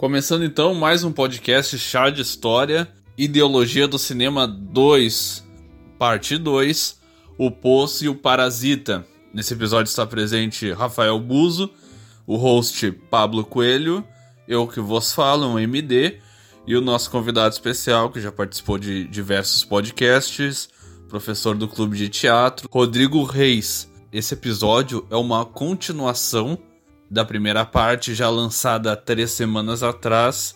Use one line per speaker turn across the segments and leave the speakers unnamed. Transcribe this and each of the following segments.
Começando então mais um podcast Chá de História, Ideologia do Cinema 2, parte 2, O Poço e o Parasita. Nesse episódio está presente Rafael Buzo, o host Pablo Coelho, eu que vos falo, um MD, e o nosso convidado especial, que já participou de diversos podcasts, professor do Clube de Teatro, Rodrigo Reis. Esse episódio é uma continuação da primeira parte, já lançada três semanas atrás.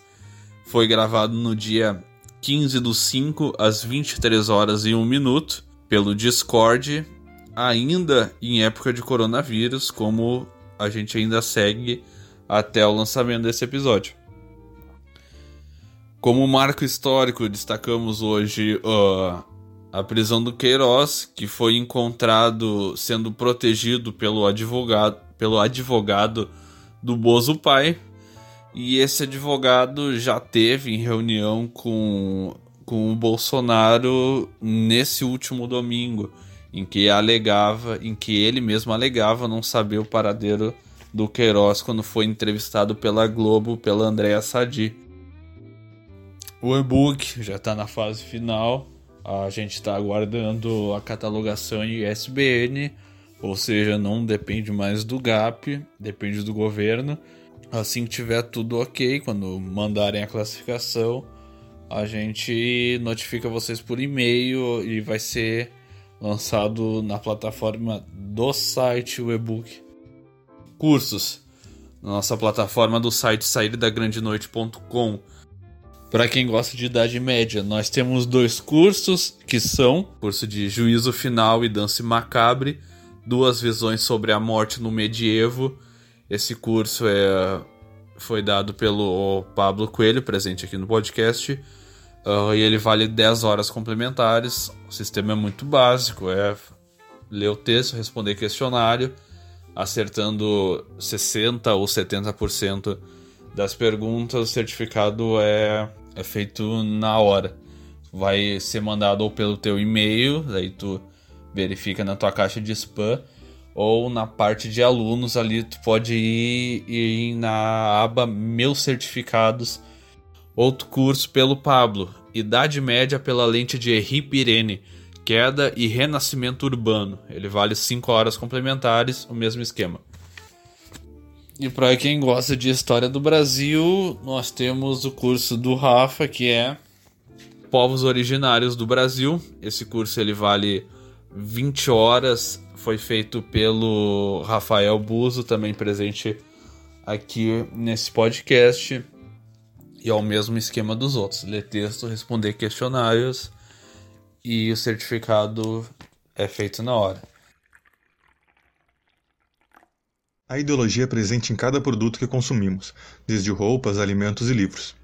Foi gravado no dia 15 do 5, às 23 horas e 1 minuto, pelo Discord, ainda em época de coronavírus, como a gente ainda segue até o lançamento desse episódio. Como marco histórico, destacamos hoje uh, a prisão do Queiroz, que foi encontrado sendo protegido pelo advogado, pelo advogado do Bozo Pai. E esse advogado já teve em reunião com, com o Bolsonaro nesse último domingo, em que alegava, em que ele mesmo alegava não saber o paradeiro do Queiroz quando foi entrevistado pela Globo pela Andréa Sadi. O e-book já está na fase final. A gente está aguardando a catalogação em ISBN ou seja, não depende mais do GAP, depende do governo. Assim que tiver tudo ok, quando mandarem a classificação, a gente notifica vocês por e-mail e vai ser lançado na plataforma do site o e-book. Cursos. Nossa plataforma do site saírdagrandeNoite.com. Para quem gosta de idade média, nós temos dois cursos que são curso de Juízo Final e Dança Macabre duas visões sobre a morte no medievo. Esse curso é, foi dado pelo Pablo Coelho, presente aqui no podcast. Uh, e ele vale 10 horas complementares. O sistema é muito básico: é ler o texto, responder questionário, acertando 60% ou 70% das perguntas. O certificado é, é feito na hora. Vai ser mandado ou pelo teu e-mail, daí tu verifica na tua caixa de spam ou na parte de alunos ali tu pode ir, ir na aba meus certificados outro curso pelo Pablo. Idade média pela lente de Henri Pirene queda e renascimento urbano. Ele vale 5 horas complementares o mesmo esquema e para quem gosta de história do Brasil nós temos o curso do Rafa que é povos originários do Brasil esse curso ele vale 20 horas foi feito pelo Rafael Buzo, também presente aqui nesse podcast. E é o mesmo esquema dos outros: ler texto, responder questionários e o certificado é feito na hora.
A ideologia é presente em cada produto que consumimos, desde roupas, alimentos e livros.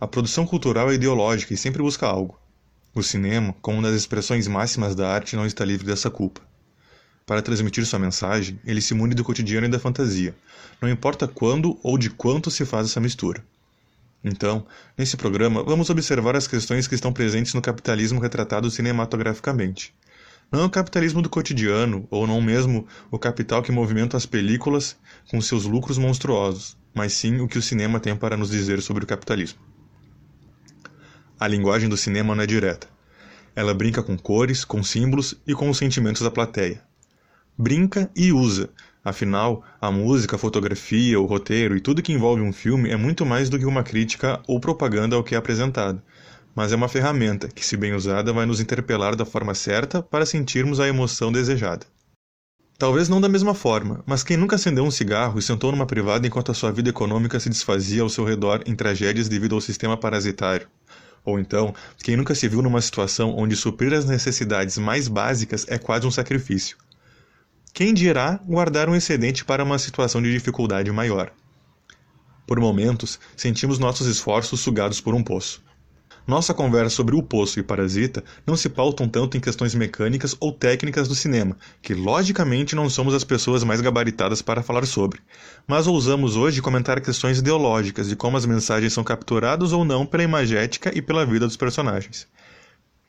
A produção cultural é ideológica e sempre busca algo. O cinema, como uma das expressões máximas da arte, não está livre dessa culpa. Para transmitir sua mensagem, ele se mune do cotidiano e da fantasia, não importa quando ou de quanto se faz essa mistura. Então, nesse programa, vamos observar as questões que estão presentes no capitalismo retratado cinematograficamente. Não é o capitalismo do cotidiano, ou não mesmo o capital que movimenta as películas com seus lucros monstruosos, mas sim o que o cinema tem para nos dizer sobre o capitalismo. A linguagem do cinema não é direta. Ela brinca com cores, com símbolos e com os sentimentos da plateia. Brinca e usa. Afinal, a música, a fotografia, o roteiro e tudo que envolve um filme é muito mais do que uma crítica ou propaganda ao que é apresentado. Mas é uma ferramenta que, se bem usada, vai nos interpelar da forma certa para sentirmos a emoção desejada. Talvez não da mesma forma, mas quem nunca acendeu um cigarro e sentou numa privada enquanto a sua vida econômica se desfazia ao seu redor em tragédias devido ao sistema parasitário? Ou então, quem nunca se viu numa situação onde suprir as necessidades mais básicas é quase um sacrifício? Quem dirá guardar um excedente para uma situação de dificuldade maior? Por momentos, sentimos nossos esforços sugados por um poço. Nossa conversa sobre o poço e parasita não se pautam tanto em questões mecânicas ou técnicas do cinema, que logicamente não somos as pessoas mais gabaritadas para falar sobre, mas ousamos hoje comentar questões ideológicas de como as mensagens são capturadas ou não pela imagética e pela vida dos personagens.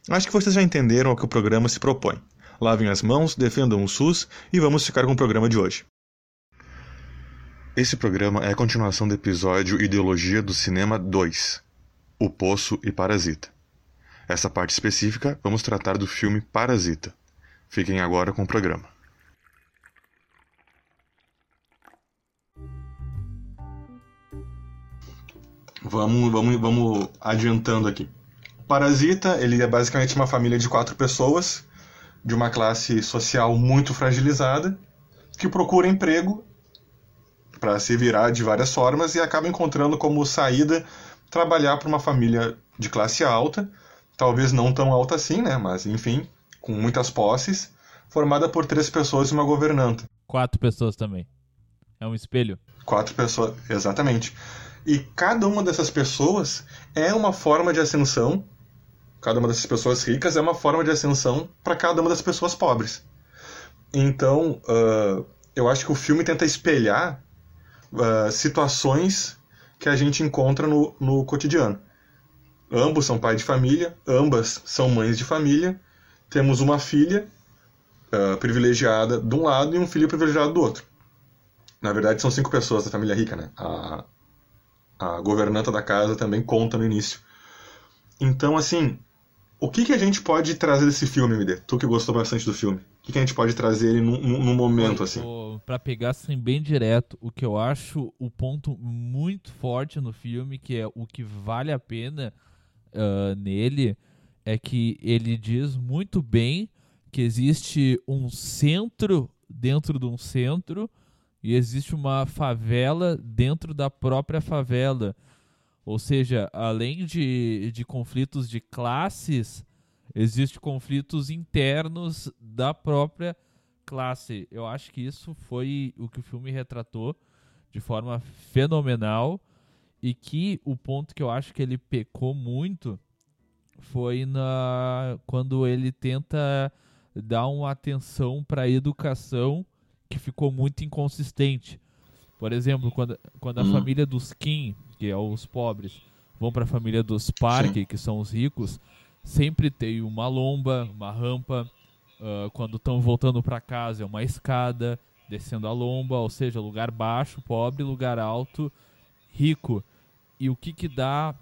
Acho que vocês já entenderam ao que o programa se propõe. Lavem as mãos, defendam o SUS e vamos ficar com o programa de hoje. Esse programa é a continuação do episódio Ideologia do Cinema 2 O Poço e Parasita. Essa parte específica vamos tratar do filme Parasita. Fiquem agora com o programa. Vamos, vamos, vamos adiantando aqui. Parasita, ele é basicamente uma família de quatro pessoas, de uma classe social muito fragilizada, que procura emprego para se virar de várias formas e acaba encontrando como saída trabalhar para uma família de classe alta, talvez não tão alta assim, né? Mas enfim, com muitas posses, formada por três pessoas e uma governanta.
Quatro pessoas também. É um espelho.
Quatro pessoas, exatamente. E cada uma dessas pessoas é uma forma de ascensão. Cada uma dessas pessoas ricas é uma forma de ascensão para cada uma das pessoas pobres. Então, uh, eu acho que o filme tenta espelhar uh, situações que a gente encontra no, no cotidiano. Ambos são pais de família, ambas são mães de família. Temos uma filha uh, privilegiada de um lado e um filho privilegiado do outro. Na verdade, são cinco pessoas da família rica, né? A, a governanta da casa também conta no início. Então, assim, o que, que a gente pode trazer desse filme, MD? Tu que gostou bastante do filme. O que, que a gente pode trazer ele num, num momento, assim?
Para pegar assim bem direto, o que eu acho o ponto muito forte no filme, que é o que vale a pena uh, nele, é que ele diz muito bem que existe um centro dentro de um centro e existe uma favela dentro da própria favela. Ou seja, além de, de conflitos de classes, existem conflitos internos da própria classe. Eu acho que isso foi o que o filme retratou de forma fenomenal e que o ponto que eu acho que ele pecou muito foi na quando ele tenta dar uma atenção para a educação que ficou muito inconsistente. Por exemplo, quando, quando a hum. família dos Kim, que é os pobres, vão para a família dos Park, Sim. que são os ricos, sempre tem uma lomba, uma rampa. Uh, quando estão voltando para casa, é uma escada, descendo a lomba, ou seja, lugar baixo, pobre, lugar alto, rico. E o que que dá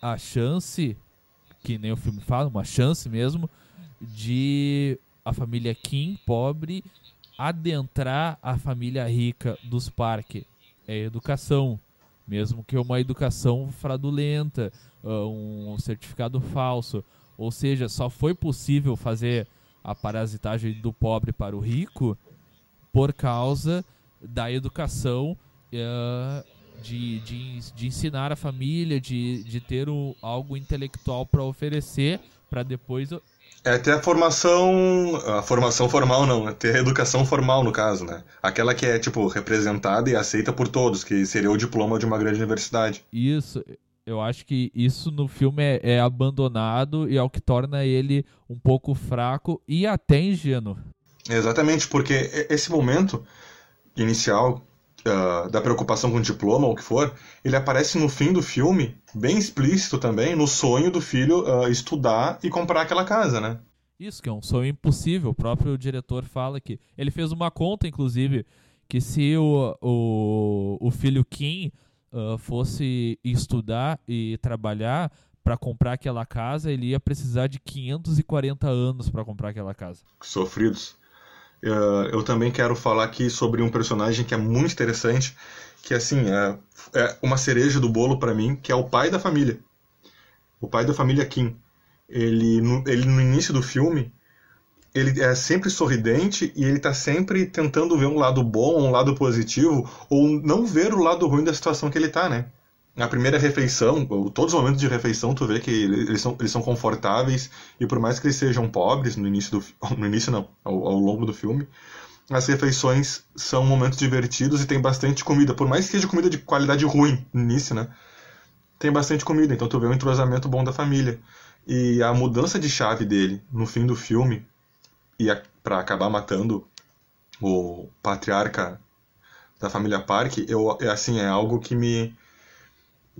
a chance, que nem o filme fala, uma chance mesmo, de a família Kim, pobre, adentrar a família rica dos parques. É educação, mesmo que uma educação fraudulenta, ah, um certificado falso. Ou seja, só foi possível fazer a parasitagem do pobre para o rico por causa da educação uh, de, de, de ensinar a família, de, de ter o, algo intelectual para oferecer, para depois
é ter a formação. A formação formal não, é ter a educação formal no caso, né? Aquela que é, tipo, representada e aceita por todos, que seria o diploma de uma grande universidade.
Isso. Eu acho que isso no filme é, é abandonado e é o que torna ele um pouco fraco e até ingênuo.
Exatamente, porque esse momento inicial uh, da preocupação com o diploma ou o que for, ele aparece no fim do filme, bem explícito também, no sonho do filho uh, estudar e comprar aquela casa, né?
Isso, que é um sonho impossível. O próprio diretor fala que. Ele fez uma conta, inclusive, que se o, o, o filho Kim uh, fosse estudar e trabalhar para comprar aquela casa, ele ia precisar de 540 anos para comprar aquela casa.
Sofridos. Uh, eu também quero falar aqui sobre um personagem que é muito interessante, que assim é, é uma cereja do bolo para mim, que é o pai da família, o pai da família Kim. Ele no, ele no início do filme ele é sempre sorridente e ele está sempre tentando ver um lado bom, um lado positivo, ou não ver o lado ruim da situação que ele está, né? Na primeira refeição, todos os momentos de refeição, tu vê que eles são, eles são confortáveis e por mais que eles sejam pobres no início do no início não, ao, ao longo do filme, as refeições são momentos divertidos e tem bastante comida, por mais que seja comida de qualidade ruim no início, né? Tem bastante comida, então tu vê um entrosamento bom da família. E a mudança de chave dele no fim do filme e para acabar matando o patriarca da família Park, eu é assim, é algo que me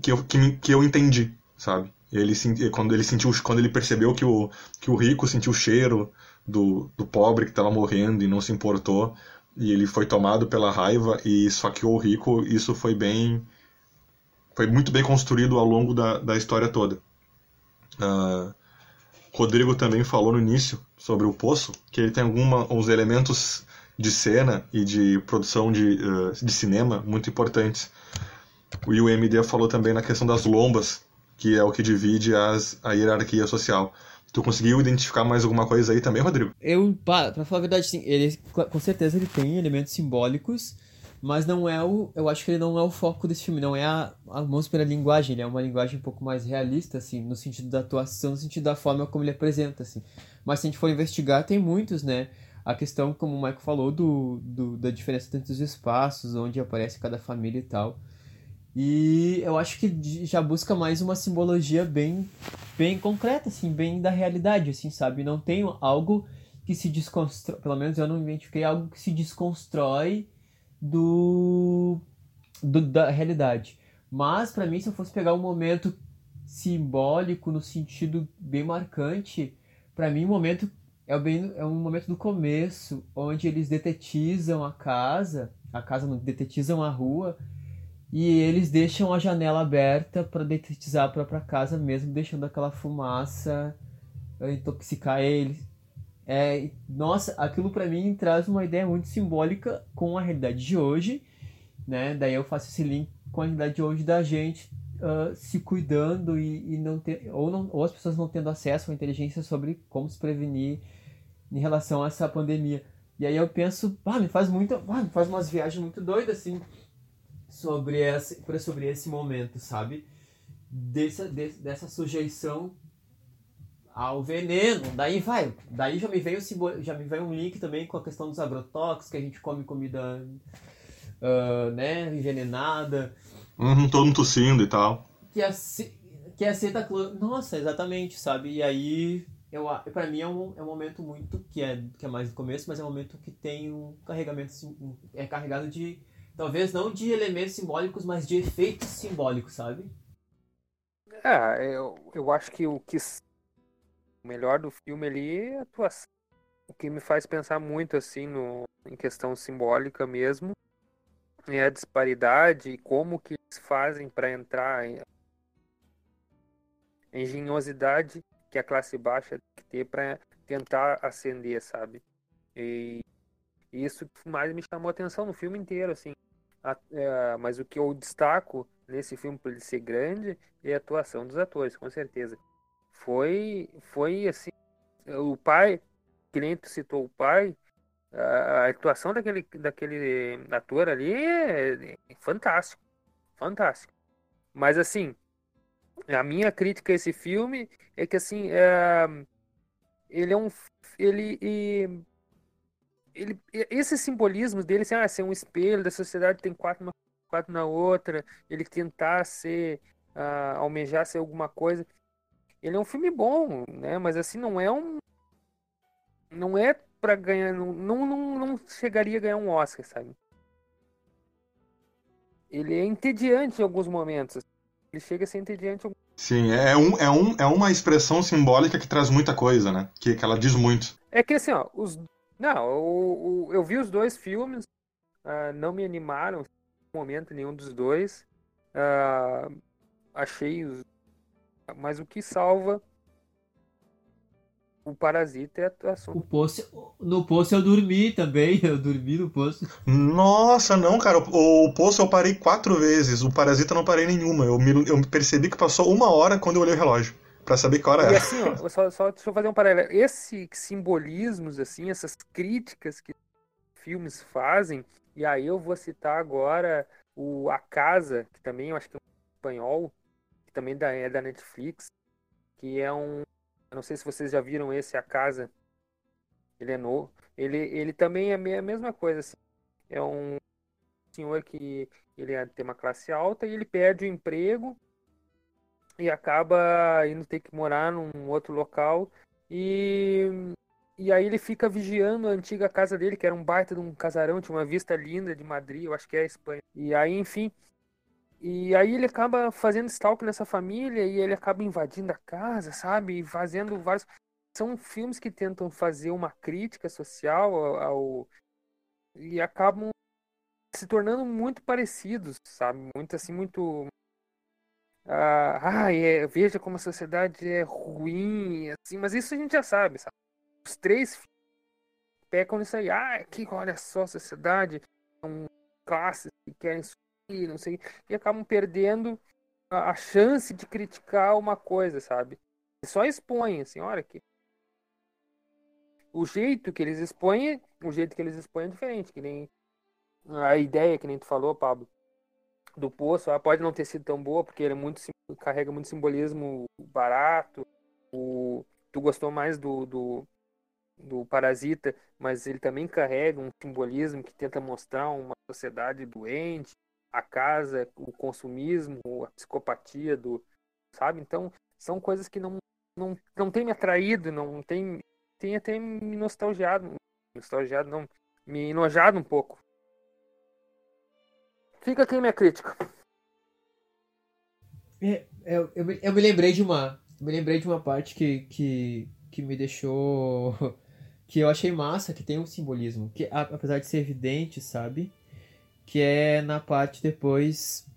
que eu, que, que eu entendi, sabe? Ele quando ele sentiu, quando ele percebeu que o, que o rico sentiu o cheiro do, do pobre que estava morrendo e não se importou, e ele foi tomado pela raiva e esfaqueou o rico, isso foi bem. Foi muito bem construído ao longo da, da história toda. Uh, Rodrigo também falou no início sobre o Poço, que ele tem alguns elementos de cena e de produção de, uh, de cinema muito importantes. O UMD falou também na questão das lombas, que é o que divide as, a hierarquia social. Tu conseguiu identificar mais alguma coisa aí também, Rodrigo?
Eu, pra falar a verdade, sim, ele, com certeza ele tem elementos simbólicos, mas não é o. Eu acho que ele não é o foco desse filme, não é a, a mãos pela linguagem, ele é uma linguagem um pouco mais realista, assim, no sentido da atuação, no sentido da forma como ele apresenta, assim. Mas se a gente for investigar, tem muitos, né? A questão, como o Michael falou, do, do da diferença entre os espaços, onde aparece cada família e tal. E eu acho que já busca mais uma simbologia bem, bem concreta, assim, bem da realidade, assim, sabe? Não tem algo que se desconstrói, pelo menos eu não identifiquei algo que se desconstrói do, do da realidade. Mas para mim, se eu fosse pegar um momento simbólico no sentido bem marcante, para mim o momento é, bem, é um momento do começo, onde eles detetizam a casa, a casa não, detetizam a rua e eles deixam a janela aberta para detetizar a própria casa mesmo, deixando aquela fumaça eh, intoxicar eles. É, nossa, aquilo para mim traz uma ideia muito simbólica com a realidade de hoje, né? Daí eu faço esse link com a realidade de hoje da gente uh, se cuidando e, e, não ter ou não ou as pessoas não tendo acesso à inteligência sobre como se prevenir em relação a essa pandemia. E aí eu penso, ah, me faz muito, ah, me faz umas viagens muito doidas assim sobre esse, sobre esse momento, sabe? Dessa, dessa sujeição ao veneno. Daí vai. Daí já me veio já me veio um link também com a questão dos agrotóxicos, que a gente come comida uh, né, envenenada.
Uhum, todo tossindo e tal.
Que, ace, que aceita Nossa, exatamente, sabe? E aí eu para mim é um, é um momento muito que é que é mais no começo, mas é um momento que tem um carregamento é carregado de Talvez não de elementos simbólicos, mas de efeitos simbólicos, sabe?
É, eu, eu acho que o que o melhor do filme ali é a atuação. O que me faz pensar muito assim no, em questão simbólica mesmo é a disparidade e como que eles fazem para entrar em a engenhosidade que a classe baixa tem que ter para tentar ascender, sabe? E isso mais me chamou a atenção no filme inteiro, assim. É, mas o que eu destaco nesse filme por ele ser grande é a atuação dos atores, com certeza. Foi, foi assim, o pai, que nem citou o pai, a, atuação daquele, daquele ator ali é, é fantástico, fantástico. Mas assim, a minha crítica a esse filme é que assim, é, ele é um, ele ele, esses simbolismos dele, assim, ah, ser um espelho da sociedade, tem quatro uma quatro na outra, ele tentar ser, uh, almejar ser alguma coisa. Ele é um filme bom, né? Mas assim, não é um. Não é para ganhar. Não, não, não chegaria a ganhar um Oscar, sabe? Ele é entediante em alguns momentos. Ele chega a ser entediante.
Sim, é, um, é, um, é uma expressão simbólica que traz muita coisa, né? Que, que ela diz muito.
É que assim, ó, os não, eu, eu vi os dois filmes, uh, não me animaram em momento nenhum dos dois. Uh, achei os... Mas o que salva o Parasita é a atuação.
O poço, no Poço eu dormi também, eu dormi no Poço.
Nossa, não, cara, o, o Poço eu parei quatro vezes, o Parasita não parei nenhuma. Eu, me, eu percebi que passou uma hora quando eu olhei o relógio para saber qual era.
E assim, ó, só, só deixa eu fazer um paralelo. Esses simbolismos, assim, essas críticas que filmes fazem, e aí eu vou citar agora o A Casa, que também eu acho que é um espanhol, que também é da Netflix, que é um. Eu não sei se vocês já viram esse A Casa. Ele é novo. Ele, ele também é a mesma coisa, assim. É um senhor que ele é, tem uma classe alta e ele perde o emprego e acaba indo ter que morar num outro local e e aí ele fica vigiando a antiga casa dele, que era um baita de um casarão, tinha uma vista linda de Madrid, eu acho que é a Espanha. E aí, enfim, e aí ele acaba fazendo stalk nessa família e ele acaba invadindo a casa, sabe? E fazendo vários são filmes que tentam fazer uma crítica social ao, e acabam se tornando muito parecidos, sabe? Muito assim, muito ah, é, veja como a sociedade é ruim, assim, mas isso a gente já sabe, sabe? Os três pecam nisso aí. Ah, que olha só, a sociedade são classes que querem subir, não sei, e acabam perdendo a, a chance de criticar uma coisa, sabe? E só expõem, assim, olha que o jeito que eles expõem, o jeito que eles expõem é diferente, que nem a ideia que nem tu falou, Pablo, do poço, ela pode não ter sido tão boa, porque ele é muito, carrega muito simbolismo barato. O, tu gostou mais do, do, do Parasita, mas ele também carrega um simbolismo que tenta mostrar uma sociedade doente, a casa, o consumismo, a psicopatia do, sabe? Então, são coisas que não não, não tem me atraído, não tem tem até me nostalgiado, nostalgiado não, me enojado um pouco. Fica aqui minha crítica.
É, eu, eu, me, eu me lembrei de uma. Me lembrei de uma parte que, que, que me deixou. que eu achei massa, que tem um simbolismo. Que apesar de ser evidente, sabe? Que é na parte depois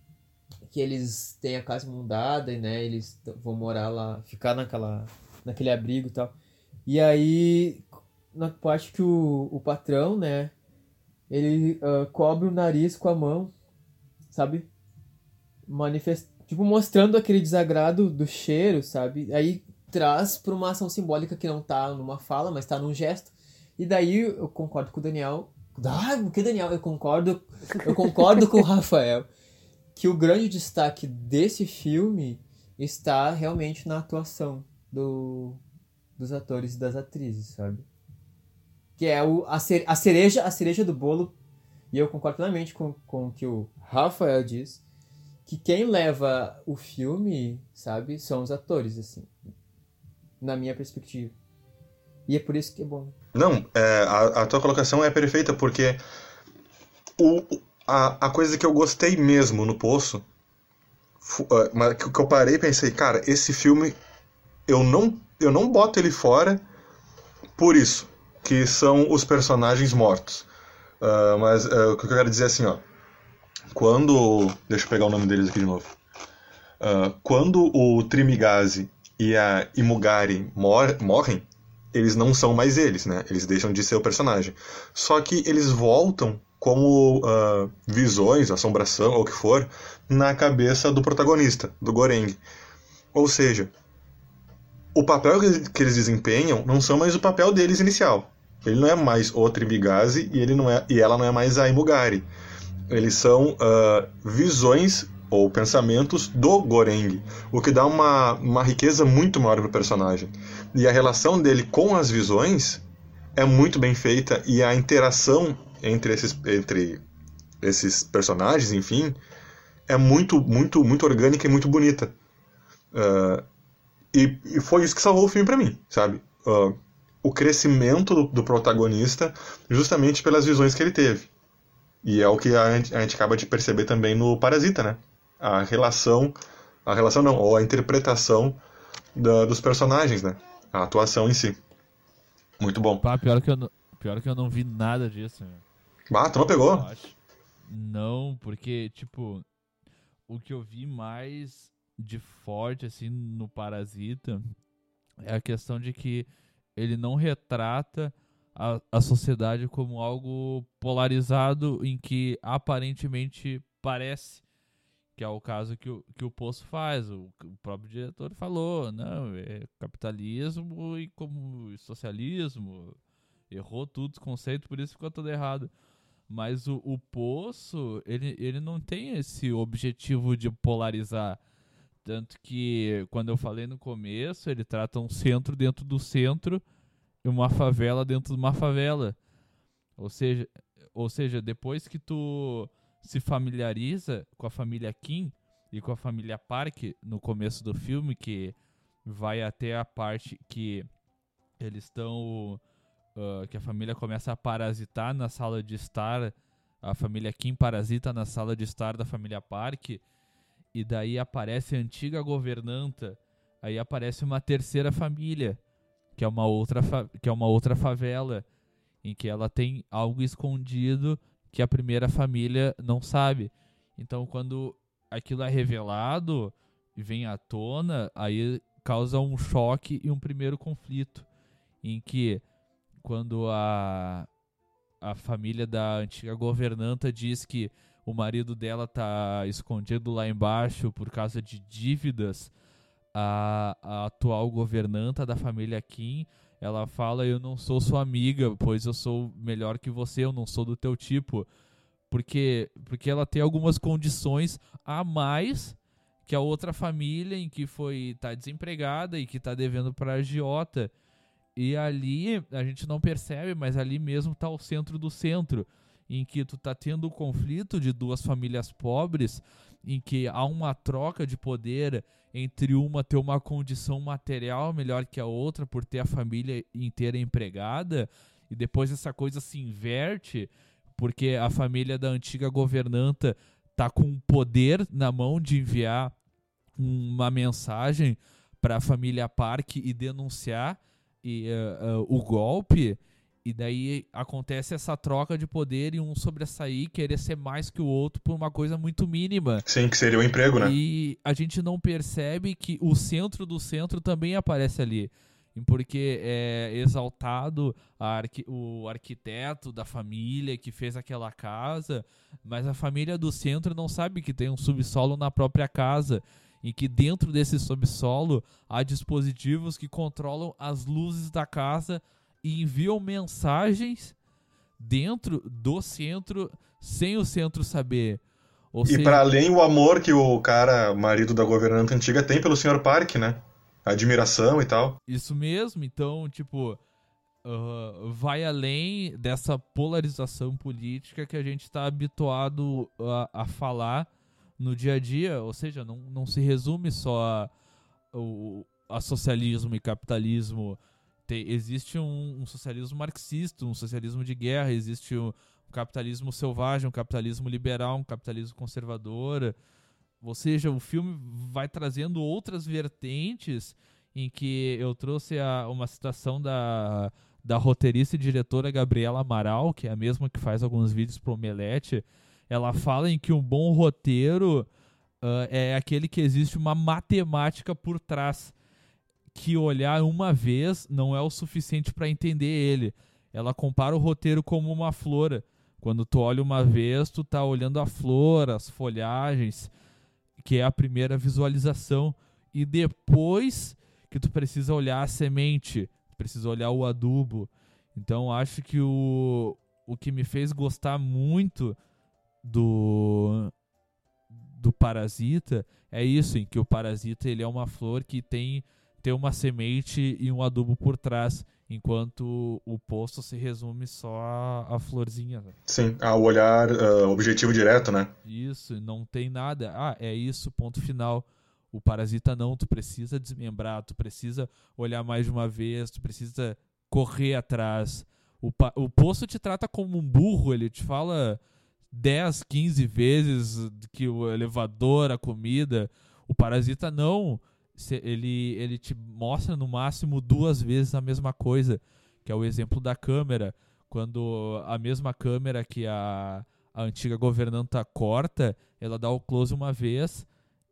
que eles têm a casa mudada, né? Eles vão morar lá, ficar naquela, naquele abrigo e tal. E aí, na parte que o, o patrão, né? Ele uh, cobre o nariz com a mão sabe? Manifest... Tipo, mostrando aquele desagrado do cheiro, sabe? Aí traz para uma ação simbólica que não tá numa fala, mas tá num gesto. E daí eu concordo com o Daniel. Ah, que Daniel? Eu concordo, eu concordo com o Rafael que o grande destaque desse filme está realmente na atuação do, dos atores e das atrizes, sabe? Que é o, a, a, cereja, a cereja do bolo e eu concordo plenamente com, com o que o Rafael diz, que quem leva o filme, sabe, são os atores, assim, na minha perspectiva. E é por isso que é bom.
Não, é, a, a tua colocação é perfeita, porque o, a, a coisa que eu gostei mesmo no Poço, uh, que eu parei e pensei, cara, esse filme eu não, eu não boto ele fora por isso, que são os personagens mortos. Uh, mas uh, o que eu quero dizer é assim, ó. Quando. Deixa eu pegar o nome deles aqui de novo. Uh, quando o Trimigazi e a Imugari mor morrem, eles não são mais eles, né? Eles deixam de ser o personagem. Só que eles voltam como uh, visões, assombração ou o que for, na cabeça do protagonista, do Goreng. Ou seja, o papel que eles desempenham não são mais o papel deles inicial. Ele não é mais o Tribigazi e, ele não é, e ela não é mais a Imugari. Eles são uh, visões ou pensamentos do Goreng, o que dá uma, uma riqueza muito maior para o personagem. E a relação dele com as visões é muito bem feita e a interação entre esses, entre esses personagens, enfim, é muito, muito, muito orgânica e muito bonita. Uh, e, e, foi isso que salvou o filme para mim, sabe? Uh, o crescimento do, do, protagonista justamente pelas visões que ele teve. E é o que a gente, a gente acaba de perceber também no Parasita, né? A relação, a relação não, ou a interpretação da, dos personagens, né? A atuação em si. Muito bom.
Pá, pior que eu não, pior que eu não vi nada disso. Meu.
Ah, tu não pegou?
Não, porque, tipo, o que eu vi mais de forte, assim, no Parasita é a questão de que ele não retrata a, a sociedade como algo polarizado em que aparentemente parece que é o caso que o, que o Poço faz. O, o próprio diretor falou, não, é capitalismo e como socialismo, errou tudo os conceitos, por isso ficou tudo errado. Mas o, o Poço, ele, ele não tem esse objetivo de polarizar. Tanto que, quando eu falei no começo, ele trata um centro dentro do centro uma favela dentro de uma favela. Ou seja, ou seja, depois que tu se familiariza com a família Kim e com a família Park no começo do filme, que vai até a parte que eles estão. Uh, que a família começa a parasitar na sala de estar. A família Kim parasita na sala de estar da família Park e daí aparece a antiga governanta, aí aparece uma terceira família, que é uma outra que é uma outra favela em que ela tem algo escondido que a primeira família não sabe. Então, quando aquilo é revelado e vem à tona, aí causa um choque e um primeiro conflito, em que quando a a família da antiga governanta diz que o marido dela tá escondido lá embaixo por causa de dívidas, a, a atual governanta da família Kim ela fala: Eu não sou sua amiga, pois eu sou melhor que você, eu não sou do teu tipo. Porque, porque ela tem algumas condições a mais que a outra família em que foi tá desempregada e que tá devendo para agiota. E ali a gente não percebe, mas ali mesmo tá o centro do centro, em que tu tá tendo o conflito de duas famílias pobres, em que há uma troca de poder entre uma ter uma condição material melhor que a outra por ter a família inteira empregada e depois essa coisa se inverte porque a família da antiga governanta tá com poder na mão de enviar uma mensagem para a família Park e denunciar e, uh, uh, o golpe e daí acontece essa troca de poder e um sobressair, querer ser mais que o outro por uma coisa muito mínima.
Sim, que seria o emprego, né?
E a gente não percebe que o centro do centro também aparece ali. Porque é exaltado arqu o arquiteto da família que fez aquela casa, mas a família do centro não sabe que tem um subsolo na própria casa e que dentro desse subsolo há dispositivos que controlam as luzes da casa e enviam mensagens dentro do centro sem o centro saber.
Ou e seja... para além o amor que o cara, marido da governanta antiga, tem pelo Sr. Park, né? admiração e tal.
Isso mesmo, então, tipo, uh, vai além dessa polarização política que a gente está habituado a, a, falar no dia a dia, ou seja, não, não se resume só a, a, a socialismo e capitalismo tem, existe um, um, socialismo marxista, um socialismo de guerra, existe um, um, capitalismo selvagem, um capitalismo liberal, um capitalismo conservador. Ou seja, o filme vai trazendo outras vertentes em que eu trouxe a, uma citação da, da roteirista e diretora Gabriela Amaral, que é a mesma que faz alguns vídeos pro Omelete. Ela fala em que um bom roteiro uh, é aquele que existe uma matemática por trás que olhar uma vez não é o suficiente para entender ele. Ela compara o roteiro como uma flor. Quando tu olha uma vez, tu tá olhando a flor, as folhagens, que é a primeira visualização, e depois que tu precisa olhar a semente, precisa olhar o adubo. Então acho que o, o que me fez gostar muito do do parasita é isso, em que o parasita ele é uma flor que tem ter uma semente e um adubo por trás, enquanto o posto se resume só a, a florzinha. Né?
Sim, ao olhar uh, objetivo direto, né?
Isso, não tem nada. Ah, é isso, ponto final. O parasita não, tu precisa desmembrar, tu precisa olhar mais de uma vez, tu precisa correr atrás. O, o poço te trata como um burro, ele te fala 10, 15 vezes que o elevador, a comida. O parasita não ele, ele te mostra no máximo duas vezes a mesma coisa, que é o exemplo da câmera. Quando a mesma câmera que a, a antiga governanta corta, ela dá o close uma vez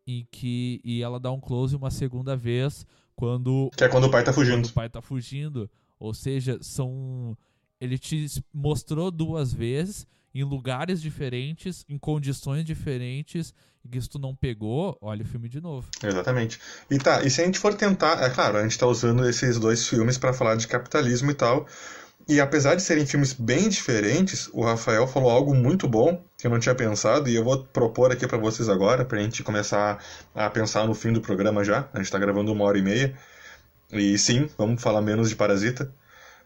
e, que, e ela dá um close uma segunda vez quando.
Que é quando o pai tá fugindo.
o pai tá fugindo. Ou seja, são. Ele te mostrou duas vezes em lugares diferentes, em condições diferentes, e se tu não pegou, olha o filme de novo.
Exatamente. E tá, e se a gente for tentar, é claro, a gente tá usando esses dois filmes para falar de capitalismo e tal, e apesar de serem filmes bem diferentes, o Rafael falou algo muito bom que eu não tinha pensado e eu vou propor aqui para vocês agora, pra gente começar a pensar no fim do programa já. A gente tá gravando uma hora e meia. E sim, vamos falar menos de Parasita.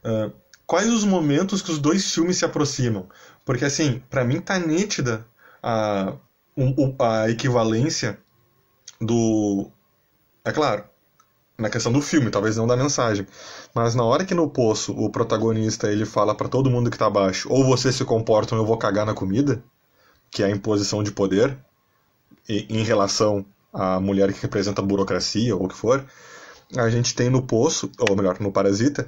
Uh, quais os momentos que os dois filmes se aproximam? Porque, assim, para mim tá nítida a, a equivalência do. É claro, na questão do filme, talvez não da mensagem. Mas na hora que no poço o protagonista ele fala para todo mundo que tá abaixo, ou vocês se comportam, eu vou cagar na comida, que é a imposição de poder, em relação à mulher que representa a burocracia ou o que for, a gente tem no Poço, ou melhor, no Parasita,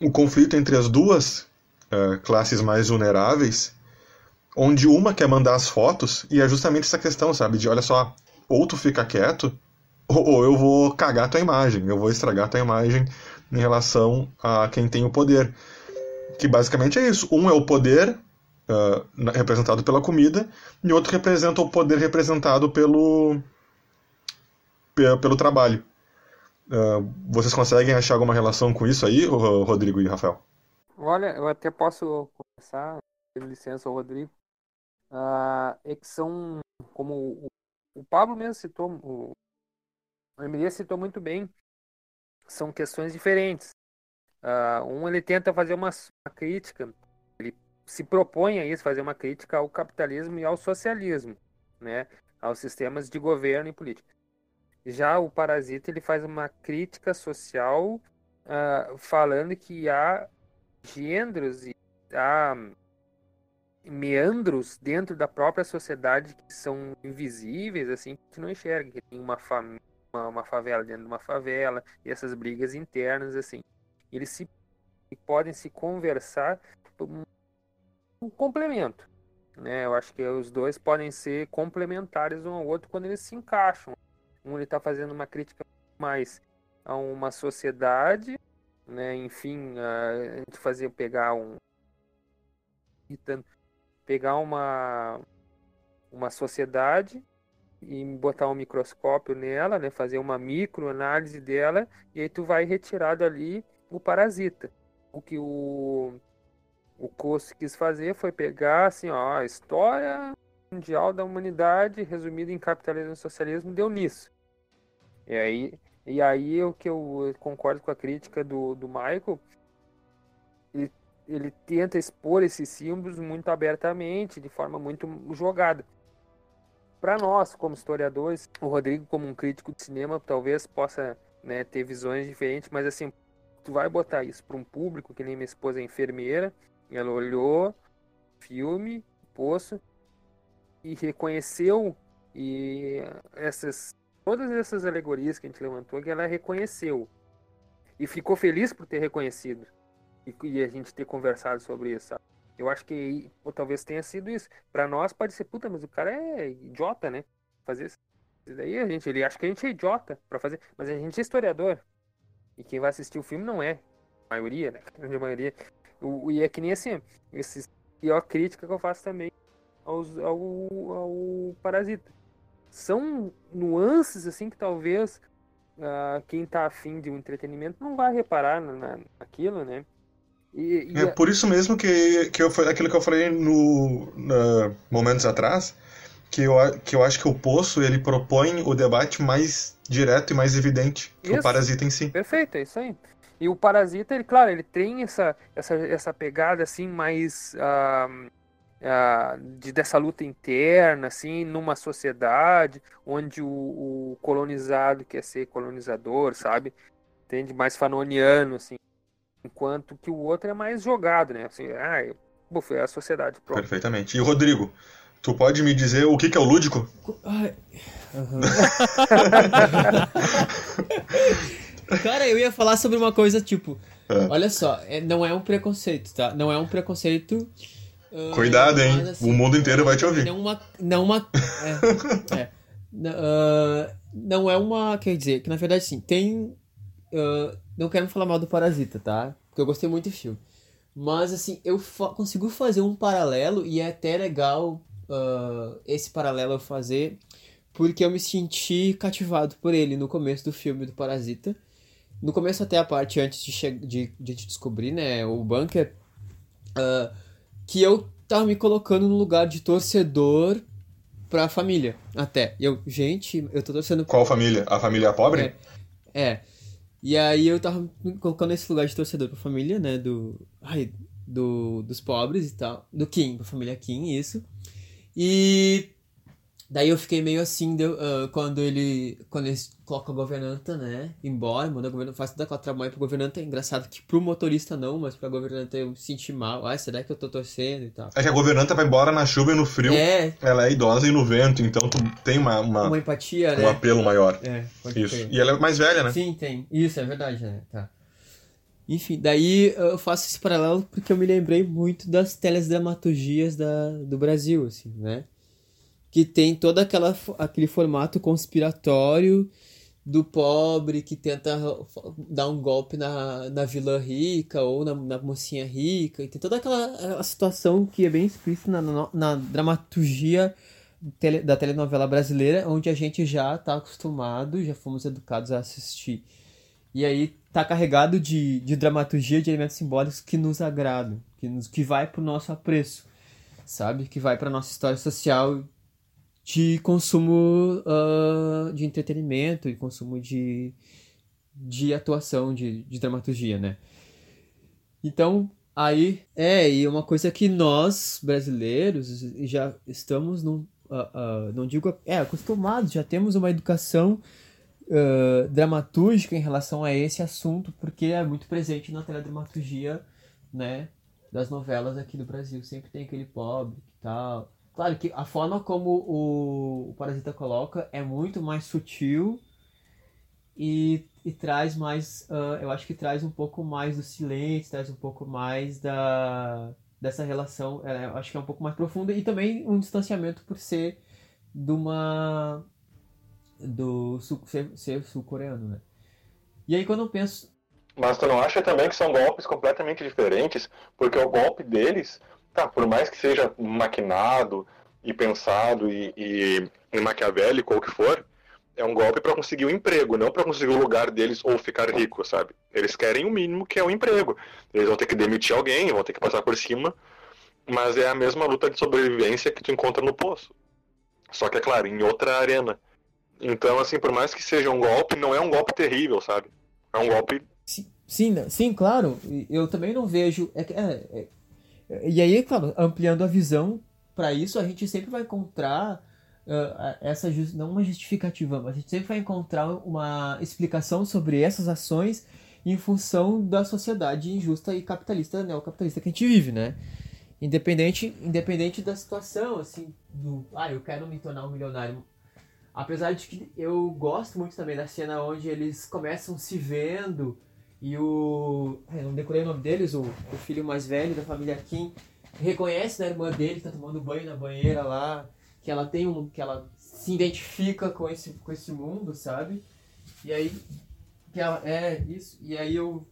o conflito entre as duas uh, classes mais vulneráveis, onde uma quer mandar as fotos, e é justamente essa questão, sabe? De olha só, ou tu fica quieto, ou, ou eu vou cagar tua imagem, eu vou estragar tua imagem em relação a quem tem o poder. Que basicamente é isso. Um é o poder uh, representado pela comida, e outro representa o poder representado pelo, pelo trabalho. Uh, vocês conseguem achar alguma relação com isso aí, Rodrigo e Rafael?
Olha, eu até posso começar, com licença, Rodrigo. Uh, é que são, como o, o Pablo mesmo citou, o, o Emilia citou muito bem, são questões diferentes. Uh, um ele tenta fazer uma, uma, crítica, ele se propõe a isso, fazer uma crítica ao capitalismo e ao socialismo, né, aos sistemas de governo e política. Já o Parasita ele faz uma crítica social uh, falando que há gêneros e há meandros dentro da própria sociedade que são invisíveis, assim, que não enxerga, que tem uma uma, uma, favela dentro de uma favela e essas brigas internas assim. Eles se podem se conversar um complemento né? Eu acho que os dois podem ser complementares um ao outro quando eles se encaixam. Um ele está fazendo uma crítica mais a uma sociedade né enfim a gente fazer pegar um pegar uma uma sociedade e botar um microscópio nela, né, fazer uma microanálise dela, e aí tu vai retirar dali o parasita. O que o, o curso quis fazer foi pegar assim, ó, a história mundial da humanidade resumida em capitalismo e socialismo deu nisso. E aí, e aí o que eu concordo com a crítica do, do Michael, ele, ele tenta expor esses símbolos muito abertamente, de forma muito jogada. Para nós, como historiadores, o Rodrigo, como um crítico de cinema, talvez possa né, ter visões diferentes, mas assim, tu vai botar isso para um público, que nem minha esposa é enfermeira, ela olhou filme, poço, e reconheceu e essas todas essas alegorias que a gente levantou, que ela reconheceu e ficou feliz por ter reconhecido e, e a gente ter conversado sobre isso. Sabe? Eu acho que ou talvez tenha sido isso. Para nós pode ser, puta, mas o cara é idiota, né? Fazer isso. daí a gente, ele acha que a gente é idiota para fazer, mas a gente é historiador. E quem vai assistir o filme não é. A maioria, né? A grande maioria. O, e é que nem assim, esse, e a crítica que eu faço também aos, ao, ao Parasita. São nuances, assim, que talvez uh, quem tá afim de um entretenimento não vai reparar na, naquilo, né?
E, e é por isso mesmo que, que eu, aquilo que eu falei no, no, momentos atrás, que eu, que eu acho que o Poço ele propõe o debate mais direto e mais evidente que isso. o Parasita em si.
Perfeito, é isso aí. E o Parasita, ele, claro, ele tem essa, essa, essa pegada assim mais uh, uh, de, dessa luta interna, assim, numa sociedade onde o, o colonizado quer ser colonizador, sabe? Entende? Mais fanoniano, assim. Enquanto que o outro é mais jogado, né? Assim, ah, buf, é a sociedade.
Pronto. Perfeitamente. E Rodrigo, tu pode me dizer o que, que é o lúdico?
Ai. Uhum. Cara, eu ia falar sobre uma coisa tipo. É. Olha só, é, não é um preconceito, tá? Não é um preconceito.
Uh, Cuidado, hein? Assim, o mundo inteiro vai te ouvir.
Não uma. Não uma é, é, uh, não é uma. Quer dizer, que na verdade, sim, tem. Uh, não quero falar mal do Parasita, tá? Porque eu gostei muito do filme. Mas, assim, eu fa consigo fazer um paralelo e é até legal uh, esse paralelo eu fazer porque eu me senti cativado por ele no começo do filme do Parasita. No começo até a parte antes de, de, de descobrir, né, o bunker, uh, que eu tava me colocando no lugar de torcedor pra família, até. Eu, gente, eu tô torcendo...
Qual família? A família pobre?
É, é. E aí eu tava me colocando nesse lugar de torcedor pra família, né? Do. Ai, do, dos pobres e tal. Do Kim, pra família Kim, isso. E. Daí eu fiquei meio assim de, uh, quando ele quando eles colocam a governanta, né, embora, manda a governanta, faz toda aquela trabalho pro governanta. É engraçado que pro motorista não, mas pra governanta eu senti mal. Ah, será que eu tô torcendo e tal?
É que a governanta vai embora na chuva e no frio.
É,
Ela é idosa e no vento, então tu tem uma, uma-
uma empatia,
um
né?
apelo maior.
É, pode
Isso.
crer.
E ela é mais velha, né?
Sim, tem. Isso, é verdade, né? Tá. Enfim, daí eu faço esse paralelo porque eu me lembrei muito das telesdramaturgias da, do Brasil, assim, né? Que tem todo aquela, aquele formato conspiratório do pobre que tenta dar um golpe na, na vilã rica ou na, na mocinha rica. E tem toda aquela situação que é bem explícita na, na, na dramaturgia tele- da telenovela brasileira, onde a gente já está acostumado, já fomos educados a assistir. E aí tá carregado de, de dramaturgia, de elementos simbólicos que nos agradam, que, nos, que vai pro nosso apreço, sabe? Que vai pra nossa história social de consumo ah, de entretenimento e consumo de, de atuação, de, de dramaturgia, né? Então, aí, é, e uma coisa que nós, brasileiros, já estamos, num, ah, ah, não digo, é, acostumados, já temos uma educação ah, dramatúrgica em relação a esse assunto, porque é muito presente na teledramaturgia, né, das novelas aqui do Brasil. Sempre tem aquele pobre e tal. Claro que a forma como o, o Parasita coloca é muito mais sutil e, e traz mais, ah, eu acho que traz um pouco mais do silêncio, traz um pouco mais da dessa relação, é, eu acho que é um pouco mais profunda e também um distanciamento por ser de uma do sul, ser, ser sul-coreano, né? E aí quando eu penso,
Mas tu não acha também que são golpes completamente diferentes? Porque o golpe deles, tá, por mais que seja maquinado e pensado e, e, e maquiavélico ou o que for, é um golpe para conseguir um emprego, não para conseguir o lugar deles ou ficar rico, sabe? Eles querem o mínimo que é o emprego. Eles vão ter que demitir alguém, vão ter que passar por cima, mas é a mesma luta de sobrevivência que tu encontra no poço. Só que, é claro, em outra arena. Então, assim, por mais que seja um golpe, não é um golpe terrível, sabe? É um golpe
sim, sim, né? sim, claro, eu também não vejo, é, é, é- e aí, claro, ampliando a visão para isso, a gente sempre vai encontrar ah, essa não uma justificativa, mas a gente sempre vai encontrar uma explicação sobre essas ações em função da sociedade injusta e capitalista, neocapitalista que a gente vive, né? Independente, independente da situação, assim, do, ah, eu quero me tornar um milionário. Apesar de que eu gosto muito também da cena onde eles começam se vendo e o. Eu não decorei o nome deles, o, o filho mais velho da família Kim reconhece a irmã dele que tá tomando banho na banheira lá, que ela tem um. que ela se identifica com esse, com esse mundo, sabe? E aí. Que ela, é, isso. E aí eu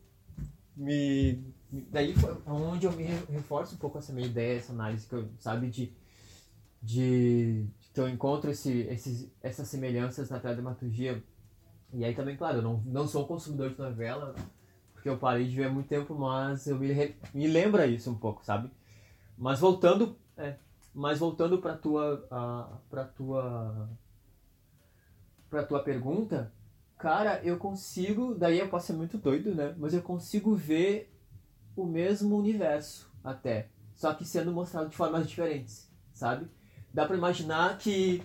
me. Daí foi onde eu me re- reforço um pouco essa minha ideia, essa análise que eu, sabe, de. de que eu encontro esse, esses, essas semelhanças na teledramaturgia. E aí também, claro, eu não, não sou um consumidor de novela, porque eu parei de ver há muito tempo, mas eu me, re- me lembra isso um pouco, sabe? Mas voltando, é, mas voltando para tua, para tua, para tua pergunta, cara, eu consigo, daí eu posso ser muito doido, né? Mas eu consigo ver o mesmo universo até, só que sendo mostrado de formas diferentes, sabe? Dá pra imaginar que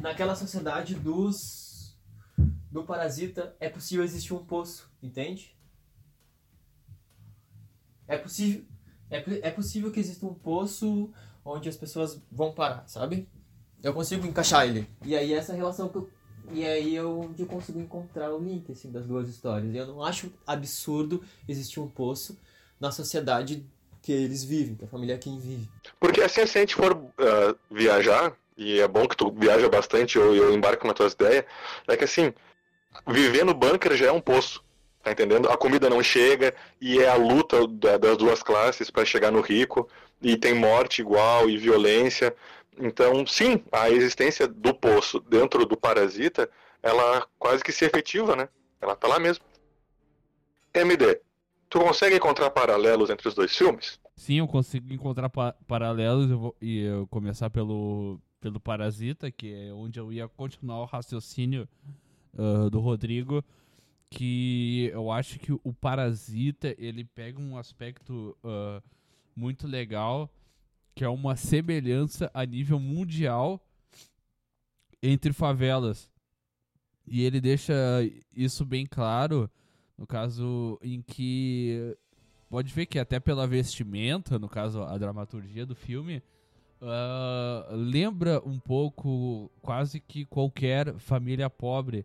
naquela sociedade dos do parasita é possível existir um poço, entende? É possível é, é possível que exista um poço onde as pessoas vão parar, sabe? Eu consigo encaixar ele. E aí essa relação que eu e aí eu onde eu consigo encontrar o link assim das duas histórias. Eu não acho absurdo existir um poço na sociedade que eles vivem, que a família Kim vive.
Porque assim, se a gente for ah, viajar, e é bom que tu viaja bastante, eu, eu embarco nas tuas ideias, é que assim, viver no bunker já é um poço, tá entendendo? A comida não chega, e é a luta da- das duas classes para chegar no rico, e tem morte igual, e violência. Então, sim, a existência do poço dentro do parasita, ela quase que se efetiva, né? Ela tá lá mesmo. MD, tu consegue encontrar paralelos entre os dois filmes?
Sim, eu consigo encontrar pa- paralelos eu vou, e eu começar pelo, pelo Parasita, que é onde eu ia continuar o raciocínio ah, do Rodrigo, que eu acho que o Parasita, ele pega um aspecto ah, muito legal, que é uma semelhança a nível mundial entre favelas. E ele deixa isso bem claro, no caso em que pode ver que até pela vestimenta, no caso a dramaturgia do filme, uh, lembra um pouco quase que qualquer família pobre.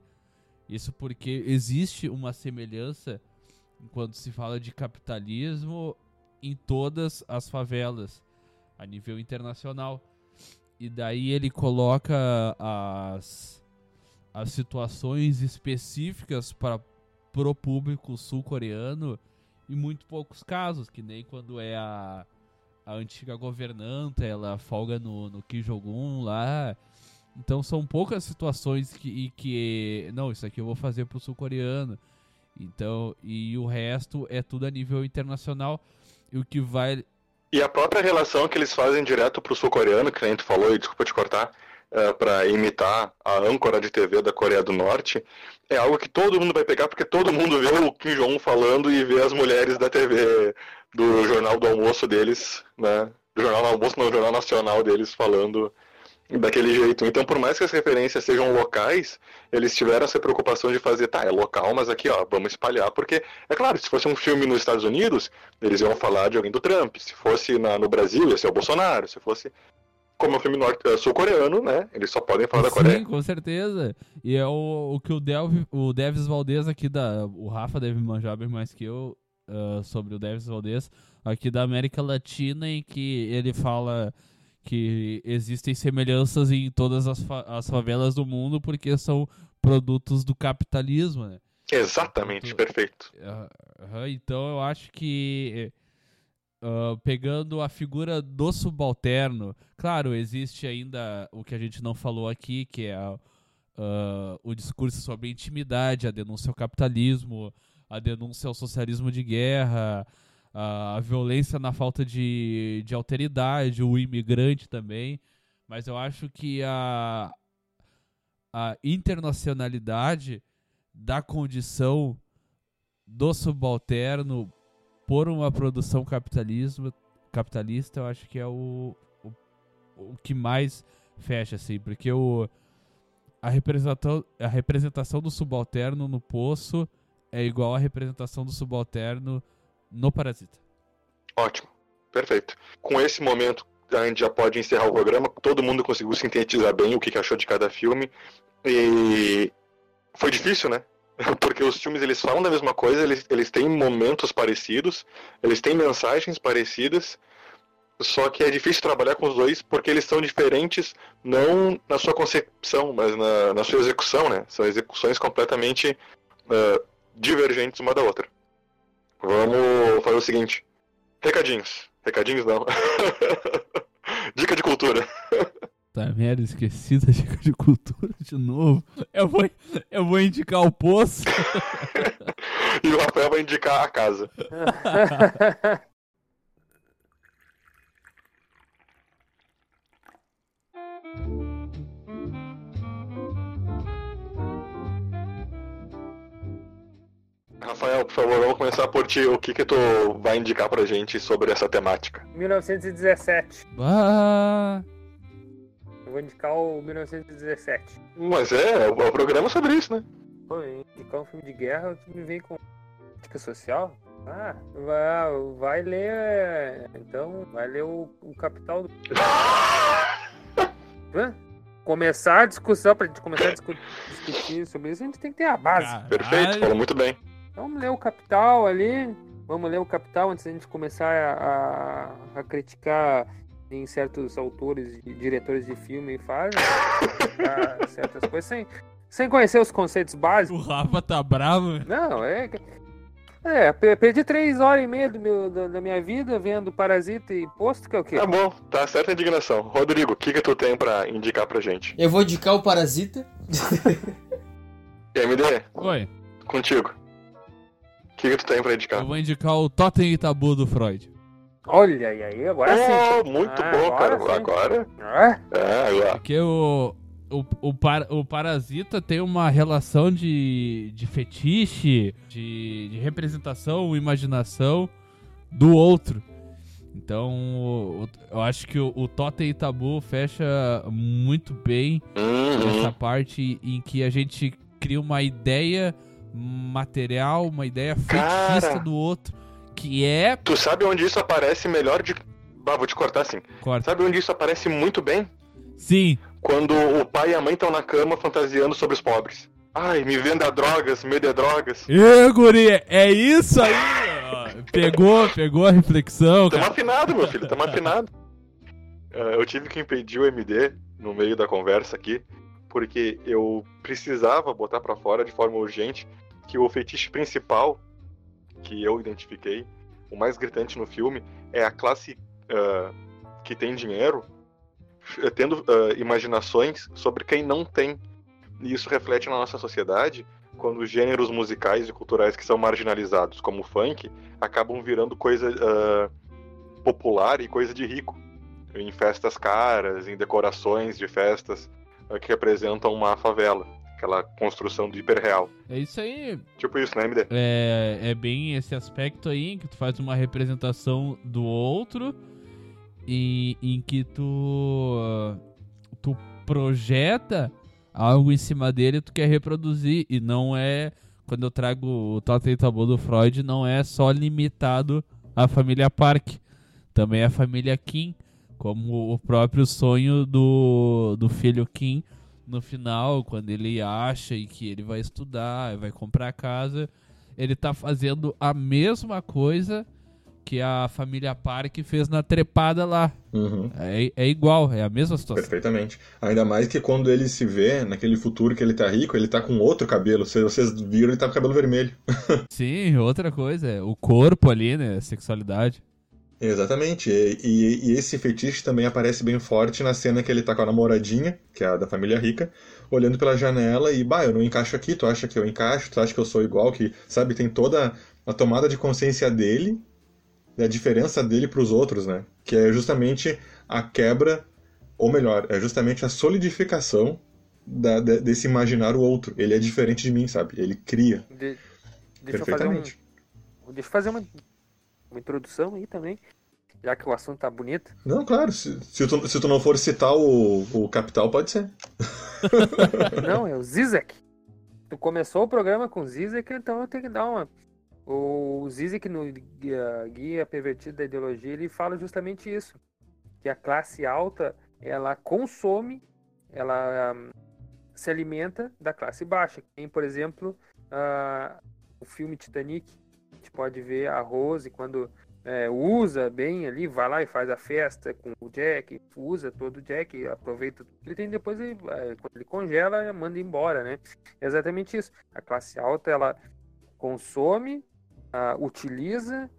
Isso porque existe uma semelhança quando se fala de capitalismo em todas as favelas a nível internacional. E daí ele coloca as, as situações específicas para pro público sul-coreano em muito poucos casos, que nem quando é a, a antiga governanta, ela folga no, no Kim Jong-un lá. Então são poucas situações que, que. Não, isso aqui eu vou fazer pro sul-coreano. Então, e o resto é tudo a nível internacional. E o que vai
e a própria relação que eles fazem direto pro sul-coreano, que a gente falou, e desculpa te cortar, é, para imitar a âncora de TV da Coreia do Norte, é algo que todo mundo vai pegar, porque todo mundo vê o Kim Jong-un falando e vê as mulheres da TV, do jornal do almoço deles, né? Do jornal do almoço, não, do jornal nacional deles falando daquele jeito. Então, por mais que as referências sejam locais, eles tiveram essa preocupação de fazer, tá, é local, mas aqui, ó, vamos espalhar, porque, é claro, se fosse um filme nos Estados Unidos, eles iam falar de alguém do Trump, se fosse na, no Brasil, ia ser o Bolsonaro, se fosse como é um filme uh, sul-coreano, né, eles só podem falar
Sim,
da Coreia.
Sim, com certeza. E é o, o que o, Del, o Devis Valdez aqui da... O Rafa deve manjar bem mais que eu uh, sobre o Devis Valdez, aqui da América Latina, em que ele fala que existem semelhanças em todas as, fa as favelas do mundo porque são produtos do capitalismo, né?
Exatamente, então, perfeito.
Uh, então eu acho que uh, pegando a figura do subalterno, claro, existe ainda o que a gente não falou aqui, que é uh, o discurso sobre a intimidade, a denúncia ao capitalismo, a denúncia ao socialismo de guerra, a violência na falta de, de alteridade, o imigrante também. Mas eu acho que a, a internacionalidade da condição do subalterno por uma produção capitalismo, capitalista, eu acho que é o, o, o que mais fecha, assim, porque o, a, representação, a representação do subalterno no poço é igual à representação do subalterno no Parasita.
Ótimo, perfeito. Com esse momento a gente já pode encerrar o programa. Todo mundo conseguiu sintetizar bem o que achou de cada filme. E foi difícil, né? Porque os filmes eles falam da mesma coisa, eles, eles têm momentos parecidos, eles têm mensagens parecidas, só que é difícil trabalhar com os dois porque eles são diferentes não na sua concepção, mas na, na sua execução, né? São execuções completamente uh, divergentes uma da outra. Vamos fazer o seguinte. Recadinhos. Recadinhos não. dica de cultura.
Tá merda, esqueci da dica de cultura de novo. Eu vou, eu vou indicar o poço.
e o Rafael vai indicar a casa. Rafael, por favor, vamos começar por ti. O que que tu vai indicar pra gente sobre essa temática?
1917.
Ah.
Eu vou indicar o 1917.
Mas é, é o programa sobre isso, né?
Pô, indicar um filme de guerra que me vem com crítica social. Ah, vai, vai ler. Então, vai ler o, o Capital do. começar a discussão, pra gente começar a discutir sobre isso, a gente tem que ter a base.
Caralho. Perfeito, falou muito bem.
Vamos ler o Capital ali. Vamos ler o Capital antes da gente começar a, a, a criticar em certos autores e diretores de filme e fazem certas coisas sem, sem conhecer os conceitos básicos.
O Rafa tá bravo.
Não, é. É, perdi três horas e meia do meu, da, da, minha vida vendo Parasita e Posto, que é o quê?
Tá bom, tá certa a indignação. Rodrigo, o que que tu tem pra indicar pra gente?
Eu vou indicar o Parasita.
e MD?
Oi.
Contigo. O que, que tu tem pra indicar?
Eu vou indicar o Totem e Tabu do Freud.
Olha, e aí, agora oh,
sim. Muito ah, bom, agora cara. Sim. Agora. É? É, agora.
Porque o, o, o, par, o Parasita tem uma relação de, de fetiche, de, de representação, imaginação do outro. Então, eu acho que o, o Totem e Tabu fecha muito bem
Uhum.
essa parte em que a gente cria uma ideia material, uma ideia
Cara.
feitista do outro, que é.
Tu sabe onde isso aparece melhor de. Bah, vou te cortar assim.
Corta.
Sabe onde isso aparece muito bem?
Sim,
Quando o pai e a mãe estão na cama fantasiando sobre os pobres. Ai, me venda drogas, me dê drogas.
Ê, guri, é isso aí! Pegou, pegou a reflexão,
Tamo
cara.
afinado, meu filho, tamo afinado. Eh, eu tive que impedir o MD no meio da conversa aqui, porque eu precisava botar pra fora de forma urgente que o fetiche principal que eu identifiquei, o mais gritante no filme, é a classe ah, que tem dinheiro eh, tendo ah, imaginações sobre quem não tem. E isso reflete na nossa sociedade quando os gêneros musicais e culturais que são marginalizados, como o funk, acabam virando coisa ah, popular e coisa de rico. Em festas caras, em decorações de festas ah, que representam uma favela, aquela construção do hiperreal.
É isso aí.
Tipo isso, né, MD?
É, é bem esse aspecto aí em que tu faz uma representação do outro e em que tu, tu projeta algo em cima dele e tu quer reproduzir. E não é. Quando eu trago o Totem e Tabu do Freud, não é só limitado à família Park. Também a família Kim, como o próprio sonho do, do filho Kim no final, quando ele acha e que ele vai estudar, vai comprar casa, ele tá fazendo a mesma coisa que a família Park fez na trepada lá.
Uhum.
É, é igual, é a mesma situação.
Perfeitamente. Ainda mais que quando ele se vê naquele futuro que ele tá rico, ele tá com outro cabelo. Se vocês viram, ele tá com cabelo vermelho.
Sim, outra coisa, é o corpo ali, né? A sexualidade.
Exatamente. E, e- e esse fetiche também aparece bem forte na cena que ele tá com a namoradinha, que é a da família rica, olhando pela janela e, bah, eu não encaixo aqui, tu acha que eu encaixo, tu acha que eu sou igual, que, sabe, tem toda a tomada de consciência dele e a diferença dele pros outros, né? Que é justamente a quebra, ou melhor, é justamente a solidificação da- de- desse imaginar o outro. Ele é diferente de mim, sabe? Ele cria.
De- deixa eu fazer um,
Perfeitamente.
deixa eu fazer uma, uma introdução aí também, já que o assunto tá bonito.
Não, claro, se, se, tu, se tu não for citar o, o Capital, pode ser.
Não, é o Zizek. Tu começou o programa com o Zizek, então eu tenho que dar uma. O Zizek no Guia, Guia Pervertido da Ideologia, ele fala justamente isso. Que a classe alta, ela consome, ela hum, se alimenta da classe baixa. Tem, por exemplo, ah, o filme Titanic. Pode ver a Rose quando é, usa bem ali, vai lá e faz a festa com o Jack, usa todo o Jack, aproveita tudo que ele tem, depois ele, é, quando ele congela, manda embora, né? É exatamente isso. A classe alta, ela consome, utiliza,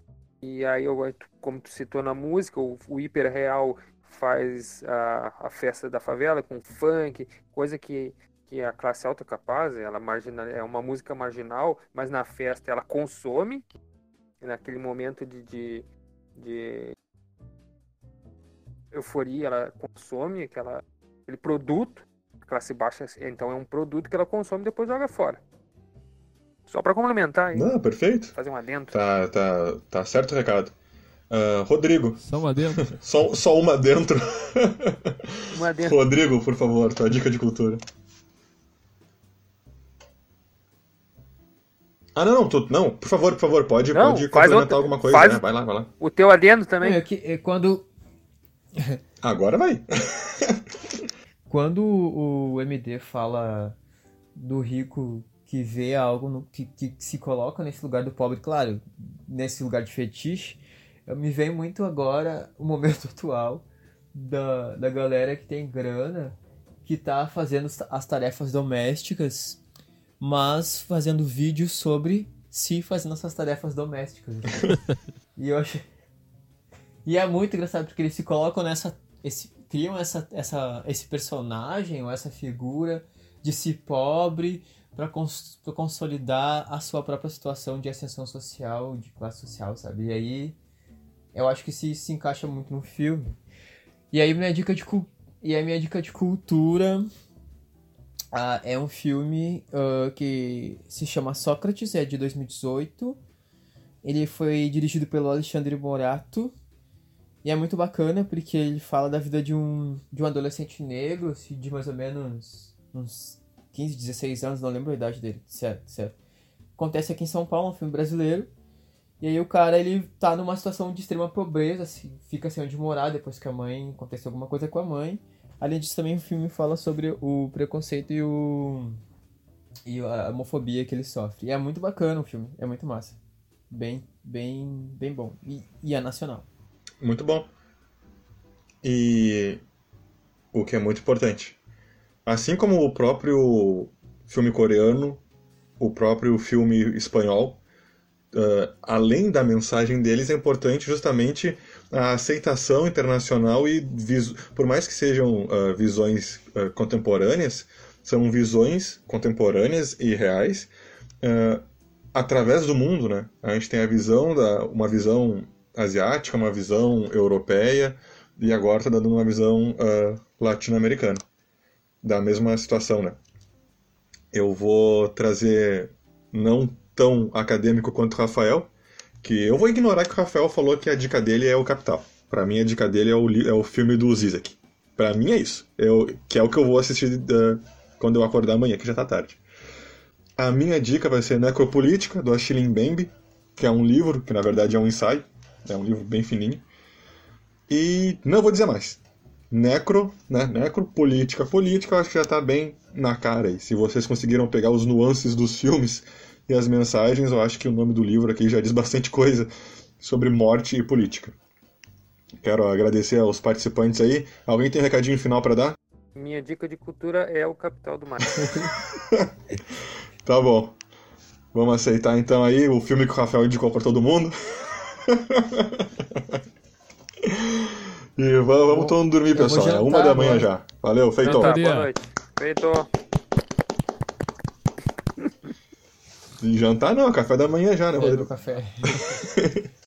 e aí, eu, como tu citou na música, o, o hiperreal faz a, a festa da favela com funk, coisa que, que a classe alta é capaz, ela margina, é uma música marginal, mas na festa ela consome, naquele momento de, de, de euforia, ela consome aquela, aquele produto, a classe baixa, então é um produto que ela consome e depois joga fora. Só para complementar aí,
Não, perfeito.
fazer um adendo.
Tá, tá, tá certo o recado. Ah, Rodrigo,
Só uma dentro.
só, só uma dentro.
Um adendo.
Rodrigo, por favor, tua dica de cultura. Ah, não, não, tu, não, por favor, por favor, pode,
Não,
pode
faz
complementar
outra-
alguma coisa,
faz-
né? Vai lá, vai lá.
O teu adendo também.
É que é quando,
Agora vai.
quando o MD fala do rico que vê algo no- que, que se coloca nesse lugar do pobre, claro, nesse lugar de fetiche, me vem muito agora o momento atual da, da galera que tem grana, que tá fazendo as tarefas domésticas, mas fazendo vídeos sobre si fazendo essas tarefas domésticas. e eu acho. E é muito engraçado porque eles se colocam nessa. Esse, criam essa, essa, esse personagem ou essa figura de si pobre para cons consolidar a sua própria situação de ascensão social, de classe social, sabe? E aí eu acho que se, se encaixa muito no filme. E aí minha dica de e a minha dica de cultura ah, é um filme ah, que se chama Sócrates, é de 2018. Ele foi dirigido pelo Alexandre Morato E é muito bacana porque ele fala da vida de um, de um adolescente negro, assim, de mais ou menos uns 15, 16 anos, não lembro a idade dele, certo, certo. Acontece aqui em São Paulo, um filme brasileiro. E aí o cara, ele tá numa situação de extrema pobreza, assim, fica sem onde morar depois que a mãe, aconteceu alguma coisa com a mãe. Além disso, também o filme fala sobre o preconceito e o e a homofobia que ele sofre. E é muito bacana o filme, é muito massa. Bem, bem, bem bom. E, e é nacional.
Muito bom. E o que é muito importante. Assim como o próprio filme coreano, o próprio filme espanhol, uh, além da mensagem deles, é importante justamente a aceitação internacional e, por mais que sejam uh, visões uh, contemporâneas, são visões contemporâneas e reais através do mundo, né? A gente tem a visão da uma visão asiática, uma visão europeia e agora está dando uma visão latino-americana da mesma situação, né? Eu vou trazer não tão acadêmico quanto Rafael, que eu vou ignorar que o Rafael falou que a dica dele é o Capital. Para mim a dica dele é o, é o filme do Zizek. Para mim é isso, eu, que é o que eu vou assistir uh, quando eu acordar amanhã, que já tá tarde. A minha dica vai ser Necropolítica, do Achille Mbembe, que é um livro, que na verdade é um ensaio, é um livro bem fininho. E não vou dizer mais. Necro, né? Necro, política, eu acho que já está bem na cara aí. Se vocês conseguiram pegar os nuances dos filmes e as mensagens, eu acho que o nome do livro aqui já diz bastante coisa sobre morte e política. Quero agradecer aos participantes aí. Alguém tem um recadinho final para dar?
Minha dica de cultura é o Capital do Mar.
tá bom. Vamos aceitar então aí o filme que o Rafael indicou para todo mundo. E vamos, vamos todo mundo dormir, pessoal. É uma da manhã já. Valeu, feito.
Jantar, boa noite. Feito.
Jantar não, café da manhã já, né,
Rodrigo? É, café.